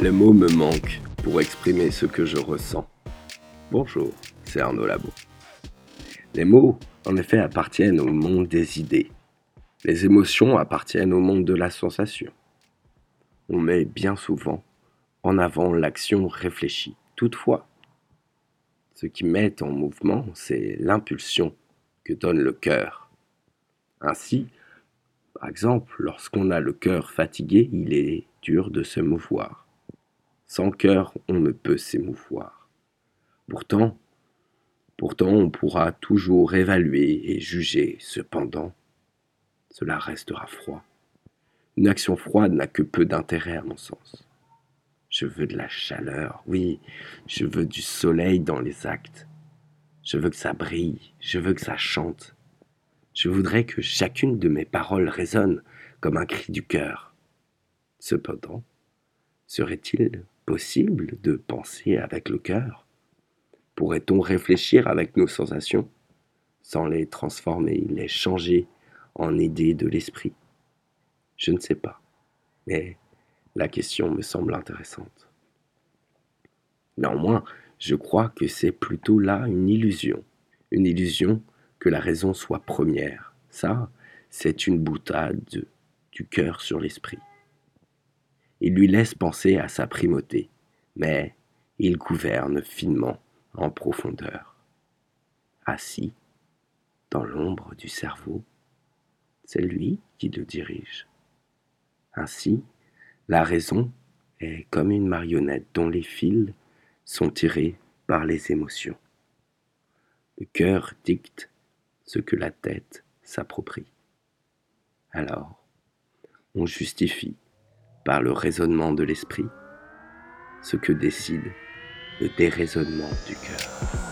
Les mots me manquent pour exprimer ce que je ressens. Bonjour, c'est Arnaud Labo. Les mots, en effet, appartiennent au monde des idées. Les émotions appartiennent au monde de la sensation. On met bien souvent en avant l'action réfléchie. Toutefois, ce qui met en mouvement, c'est l'impulsion que donne le cœur. Ainsi, par exemple, lorsqu'on a le cœur fatigué, il est dur de se mouvoir. Sans cœur, on ne peut s'émouvoir. Pourtant, pourtant, on pourra toujours évaluer et juger. Cependant, cela restera froid. Une action froide n'a que peu d'intérêt à mon sens. Je veux de la chaleur, oui, je veux du soleil dans les actes. Je veux que ça brille, je veux que ça chante. Je voudrais que chacune de mes paroles résonne comme un cri du cœur. Cependant, serait-il possible de penser avec le cœur? Pourrait-on réfléchir avec nos sensations sans les transformer, les changer en idées de l'esprit? Je ne sais pas, mais la question me semble intéressante. Néanmoins, je crois que c'est plutôt là une illusion, une illusion que la raison soit première. Ça, c'est une boutade du cœur sur l'esprit. Il lui laisse penser à sa primauté, mais il gouverne finement en profondeur. Assis dans l'ombre du cerveau, c'est lui qui le dirige. Ainsi, la raison est comme une marionnette dont les fils sont tirés par les émotions. Le cœur dicte ce que la tête s'approprie. Alors, on justifie par le raisonnement de l'esprit ce que décide le déraisonnement du cœur.